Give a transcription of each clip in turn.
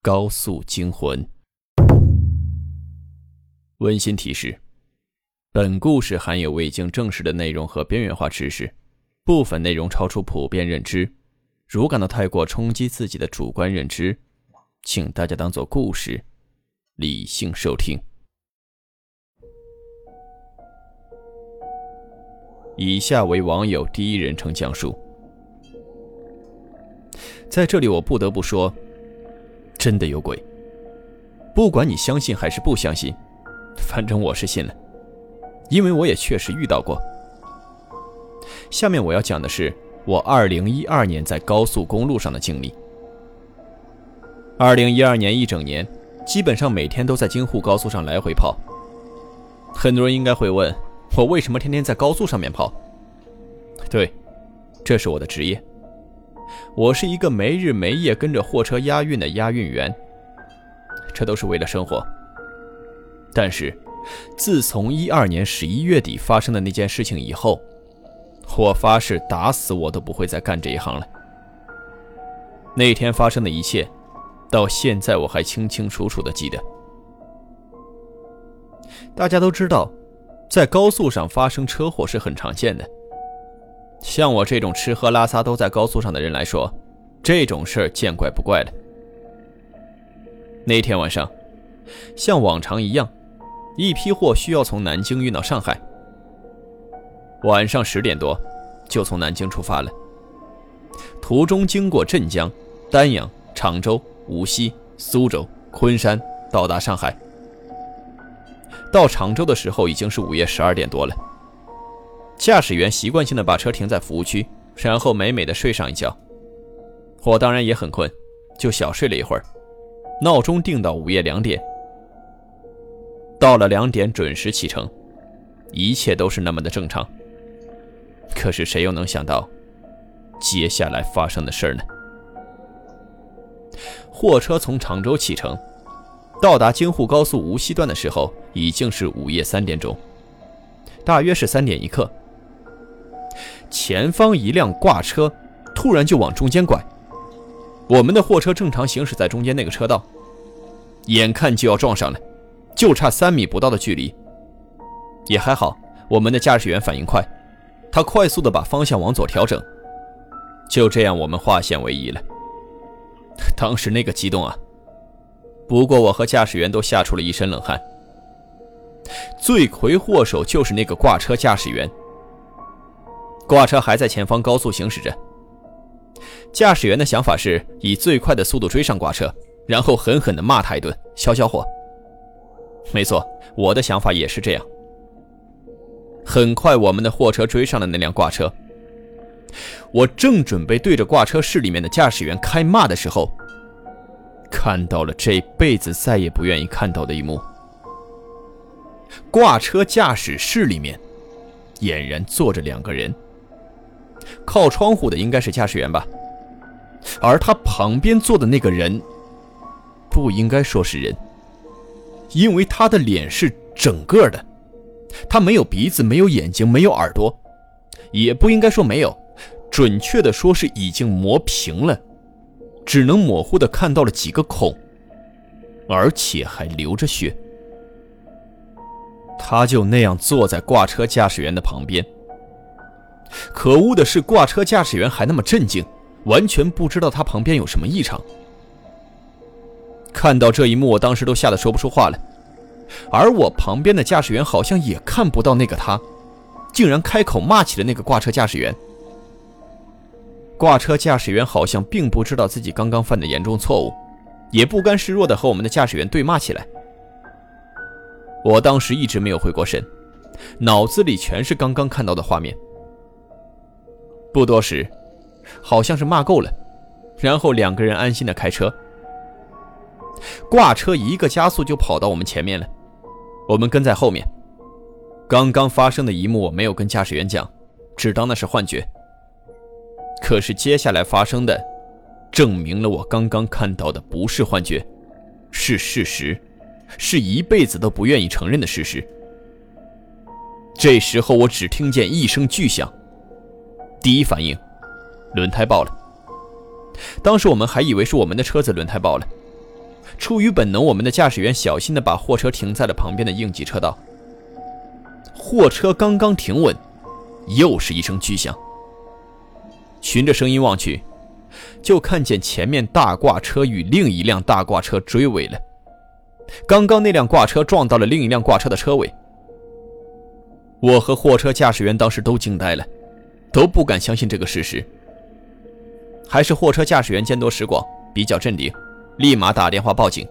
高速惊魂。温馨提示：本故事含有未经证实的内容和边缘化知识，部分内容超出普遍认知。如感到太过冲击自己的主观认知，请大家当做故事，理性收听。以下为网友第一人称讲述。在这里，我不得不说，真的有鬼。不管你相信还是不相信，反正我是信了，因为我也确实遇到过。下面我要讲的是我2012年在高速公路上的经历。2012年一整年，基本上每天都在京沪高速上来回跑。很多人应该会问。我为什么天天在高速上面跑？对，这是我的职业。我是一个没日没夜跟着货车押运的押运员，这都是为了生活。但是，自从一二年十一月底发生的那件事情以后，我发誓打死我都不会再干这一行了。那天发生的一切，到现在我还清清楚楚的记得。大家都知道。在高速上发生车祸是很常见的。像我这种吃喝拉撒都在高速上的人来说，这种事儿见怪不怪了。那天晚上，像往常一样，一批货需要从南京运到上海。晚上十点多，就从南京出发了。途中经过镇江、丹阳、常州、无锡、苏州、昆山，到达上海。到常州的时候已经是午夜十二点多了。驾驶员习惯性的把车停在服务区，然后美美的睡上一觉。我当然也很困，就小睡了一会儿。闹钟定到午夜两点。到了两点准时启程，一切都是那么的正常。可是谁又能想到，接下来发生的事儿呢？货车从常州启程。到达京沪高速无锡段的时候，已经是午夜三点钟，大约是三点一刻。前方一辆挂车突然就往中间拐，我们的货车正常行驶在中间那个车道，眼看就要撞上了，就差三米不到的距离。也还好，我们的驾驶员反应快，他快速的把方向往左调整，就这样我们化险为夷了。当时那个激动啊！不过，我和驾驶员都吓出了一身冷汗。罪魁祸首就是那个挂车驾驶员。挂车还在前方高速行驶着，驾驶员的想法是以最快的速度追上挂车，然后狠狠地骂他一顿，消消火。没错，我的想法也是这样。很快，我们的货车追上了那辆挂车。我正准备对着挂车室里面的驾驶员开骂的时候。看到了这辈子再也不愿意看到的一幕：挂车驾驶室里面，俨然坐着两个人。靠窗户的应该是驾驶员吧，而他旁边坐的那个人，不应该说是人，因为他的脸是整个的，他没有鼻子，没有眼睛，没有耳朵，也不应该说没有，准确的说是已经磨平了。只能模糊的看到了几个孔，而且还流着血。他就那样坐在挂车驾驶员的旁边。可恶的是，挂车驾驶员还那么镇静，完全不知道他旁边有什么异常。看到这一幕，我当时都吓得说不出话了。而我旁边的驾驶员好像也看不到那个他，竟然开口骂起了那个挂车驾驶员。挂车驾驶员好像并不知道自己刚刚犯的严重错误，也不甘示弱的和我们的驾驶员对骂起来。我当时一直没有回过神，脑子里全是刚刚看到的画面。不多时，好像是骂够了，然后两个人安心的开车，挂车一个加速就跑到我们前面了，我们跟在后面。刚刚发生的一幕我没有跟驾驶员讲，只当那是幻觉。可是接下来发生的，证明了我刚刚看到的不是幻觉，是事实，是一辈子都不愿意承认的事实。这时候我只听见一声巨响，第一反应，轮胎爆了。当时我们还以为是我们的车子轮胎爆了，出于本能，我们的驾驶员小心地把货车停在了旁边的应急车道。货车刚刚停稳，又是一声巨响。循着声音望去，就看见前面大挂车与另一辆大挂车追尾了。刚刚那辆挂车撞到了另一辆挂车的车尾。我和货车驾驶员当时都惊呆了，都不敢相信这个事实。还是货车驾驶员见多识广，比较镇定，立马打电话报警。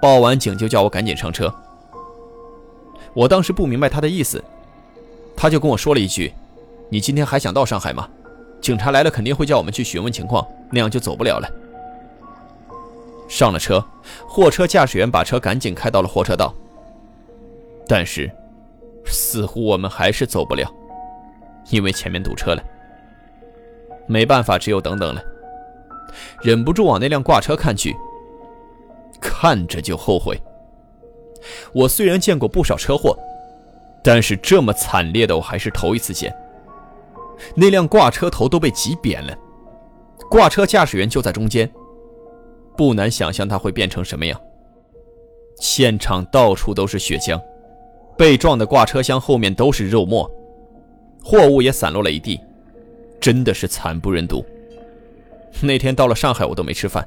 报完警就叫我赶紧上车。我当时不明白他的意思，他就跟我说了一句：“你今天还想到上海吗？警察来了肯定会叫我们去询问情况，那样就走不了了。”上了车，货车驾驶员把车赶紧开到了货车道。但是，似乎我们还是走不了，因为前面堵车了。没办法，只有等等了。忍不住往那辆挂车看去，看着就后悔。我虽然见过不少车祸，但是这么惨烈的我还是头一次见。那辆挂车头都被挤扁了，挂车驾驶员就在中间，不难想象他会变成什么样。现场到处都是血浆，被撞的挂车厢后面都是肉沫，货物也散落了一地，真的是惨不忍睹。那天到了上海我都没吃饭。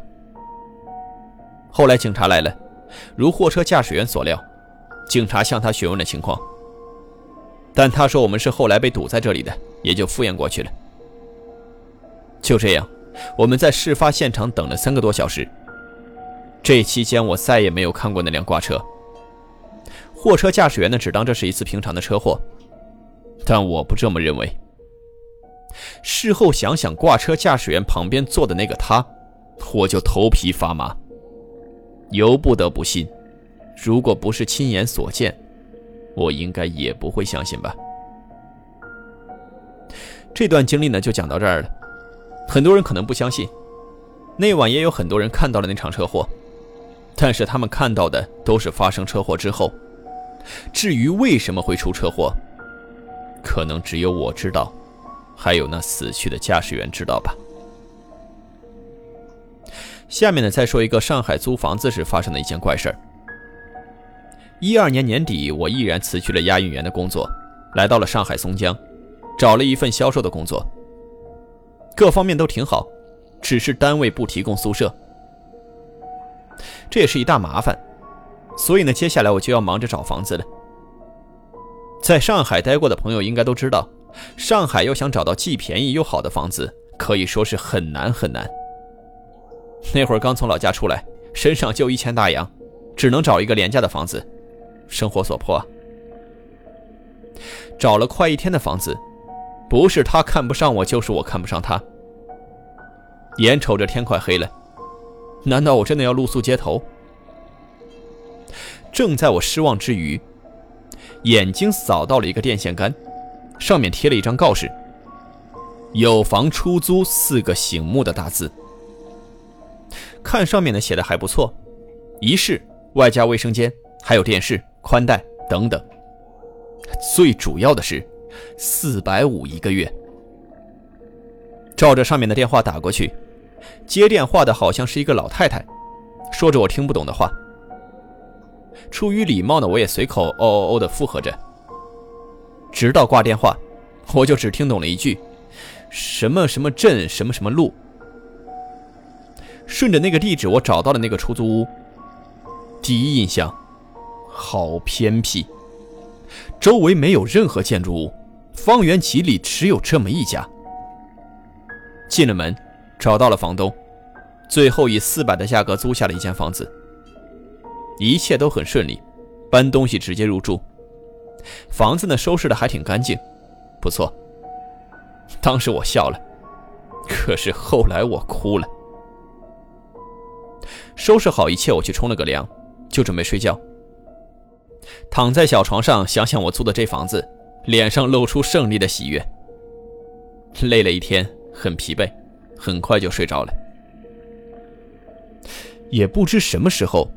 后来警察来了。如货车驾驶员所料，警察向他询问了情况，但他说我们是后来被堵在这里的，也就敷衍过去了。就这样，我们在事发现场等了三个多小时。这期间，我再也没有看过那辆挂车。货车驾驶员呢，只当这是一次平常的车祸，但我不这么认为。事后想想，挂车驾驶员旁边坐的那个他，我就头皮发麻。由不得不信，如果不是亲眼所见，我应该也不会相信吧。这段经历呢，就讲到这儿了。很多人可能不相信，那晚也有很多人看到了那场车祸，但是他们看到的都是发生车祸之后。至于为什么会出车祸，可能只有我知道，还有那死去的驾驶员知道吧。下面呢，再说一个上海租房子时发生的一件怪事儿。一二年年底，我毅然辞去了押运员的工作，来到了上海松江，找了一份销售的工作。各方面都挺好，只是单位不提供宿舍，这也是一大麻烦。所以呢，接下来我就要忙着找房子了。在上海待过的朋友应该都知道，上海要想找到既便宜又好的房子，可以说是很难很难。那会儿刚从老家出来，身上就一千大洋，只能找一个廉价的房子，生活所迫啊。找了快一天的房子，不是他看不上我，就是我看不上他。眼瞅着天快黑了，难道我真的要露宿街头？正在我失望之余，眼睛扫到了一个电线杆，上面贴了一张告示：“有房出租”四个醒目的大字。看上面的写的还不错，一室外加卫生间，还有电视、宽带等等。最主要的是，四百五一个月。照着上面的电话打过去，接电话的好像是一个老太太，说着我听不懂的话。出于礼貌呢，我也随口哦哦哦的附和着。直到挂电话，我就只听懂了一句：什么什么镇，什么什么路。顺着那个地址，我找到了那个出租屋。第一印象，好偏僻，周围没有任何建筑物，方圆几里只有这么一家。进了门，找到了房东，最后以四百的价格租下了一间房子。一切都很顺利，搬东西直接入住。房子呢，收拾的还挺干净，不错。当时我笑了，可是后来我哭了。收拾好一切，我去冲了个凉，就准备睡觉。躺在小床上，想想我租的这房子，脸上露出胜利的喜悦。累了一天，很疲惫，很快就睡着了。也不知什么时候，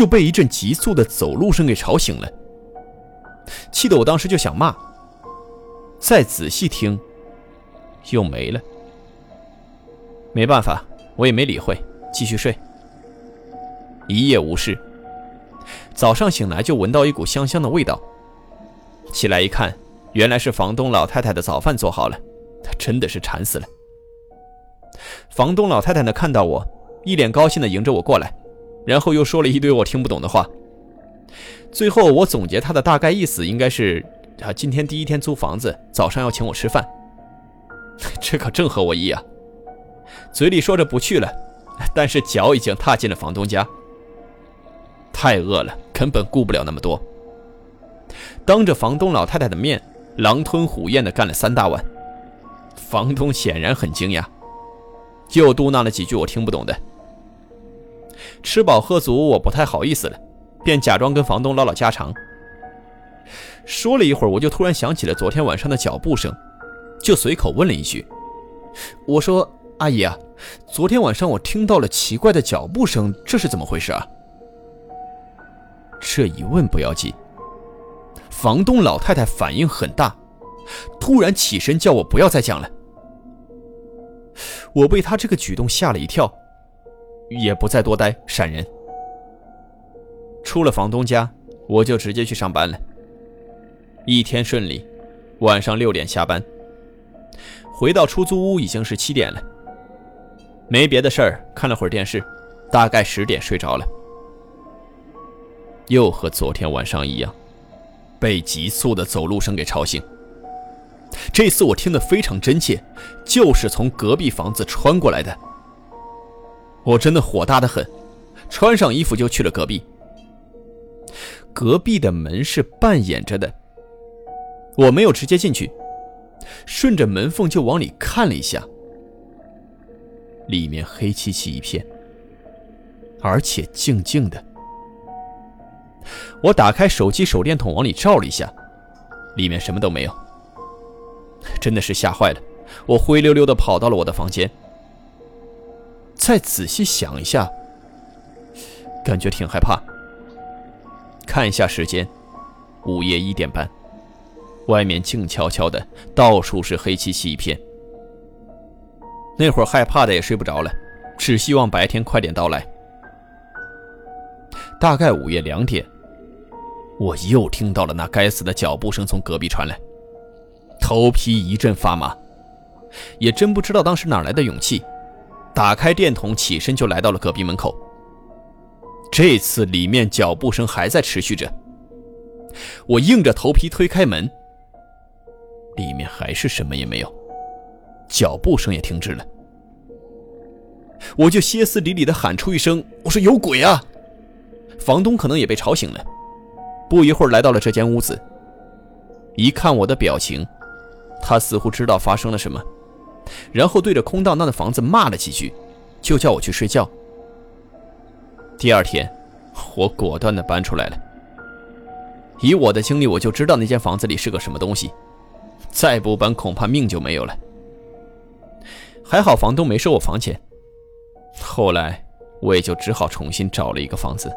就被一阵急促的走路声给吵醒了，气得我当时就想骂。再仔细听，又没了。没办法，我也没理会，继续睡。一夜无事。早上醒来就闻到一股香香的味道，起来一看，原来是房东老太太的早饭做好了，她真的是馋死了。房东老太太呢看到我，一脸高兴的迎着我过来，然后又说了一堆我听不懂的话。最后我总结他的大概意思应该是：啊，今天第一天租房子，早上要请我吃饭。这可正合我意啊！嘴里说着不去了，但是脚已经踏进了房东家。太饿了，根本顾不了那么多。当着房东老太太的面，狼吞虎咽地干了三大碗。房东显然很惊讶，又嘟囔了几句我听不懂的。吃饱喝足，我不太好意思了，便假装跟房东唠唠家常。说了一会儿，我就突然想起了昨天晚上的脚步声，就随口问了一句：“我说，阿姨啊，昨天晚上我听到了奇怪的脚步声，这是怎么回事啊？”这一问不要紧，房东老太太反应很大，突然起身叫我不要再讲了。我被她这个举动吓了一跳，也不再多待，闪人。出了房东家，我就直接去上班了。一天顺利，晚上六点下班，回到出租屋已经是七点了。没别的事儿，看了会儿电视，大概十点睡着了。又和昨天晚上一样，被急促的走路声给吵醒。这次我听得非常真切，就是从隔壁房子穿过来的。我真的火大的很，穿上衣服就去了隔壁。隔壁的门是半掩着的，我没有直接进去，顺着门缝就往里看了一下，里面黑漆漆一片，而且静静的。我打开手机手电筒往里照了一下，里面什么都没有，真的是吓坏了。我灰溜溜的跑到了我的房间，再仔细想一下，感觉挺害怕。看一下时间，午夜一点半，外面静悄悄的，到处是黑漆漆一片。那会儿害怕的也睡不着了，只希望白天快点到来。大概午夜两点。我又听到了那该死的脚步声从隔壁传来，头皮一阵发麻，也真不知道当时哪来的勇气，打开电筒，起身就来到了隔壁门口。这次里面脚步声还在持续着，我硬着头皮推开门，里面还是什么也没有，脚步声也停止了。我就歇斯底里的喊出一声：“我说有鬼啊！”房东可能也被吵醒了。不一会儿，来到了这间屋子。一看我的表情，他似乎知道发生了什么，然后对着空荡荡的房子骂了几句，就叫我去睡觉。第二天，我果断地搬出来了。以我的经历，我就知道那间房子里是个什么东西，再不搬恐怕命就没有了。还好房东没收我房钱，后来我也就只好重新找了一个房子。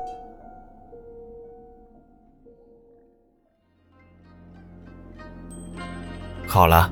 好了，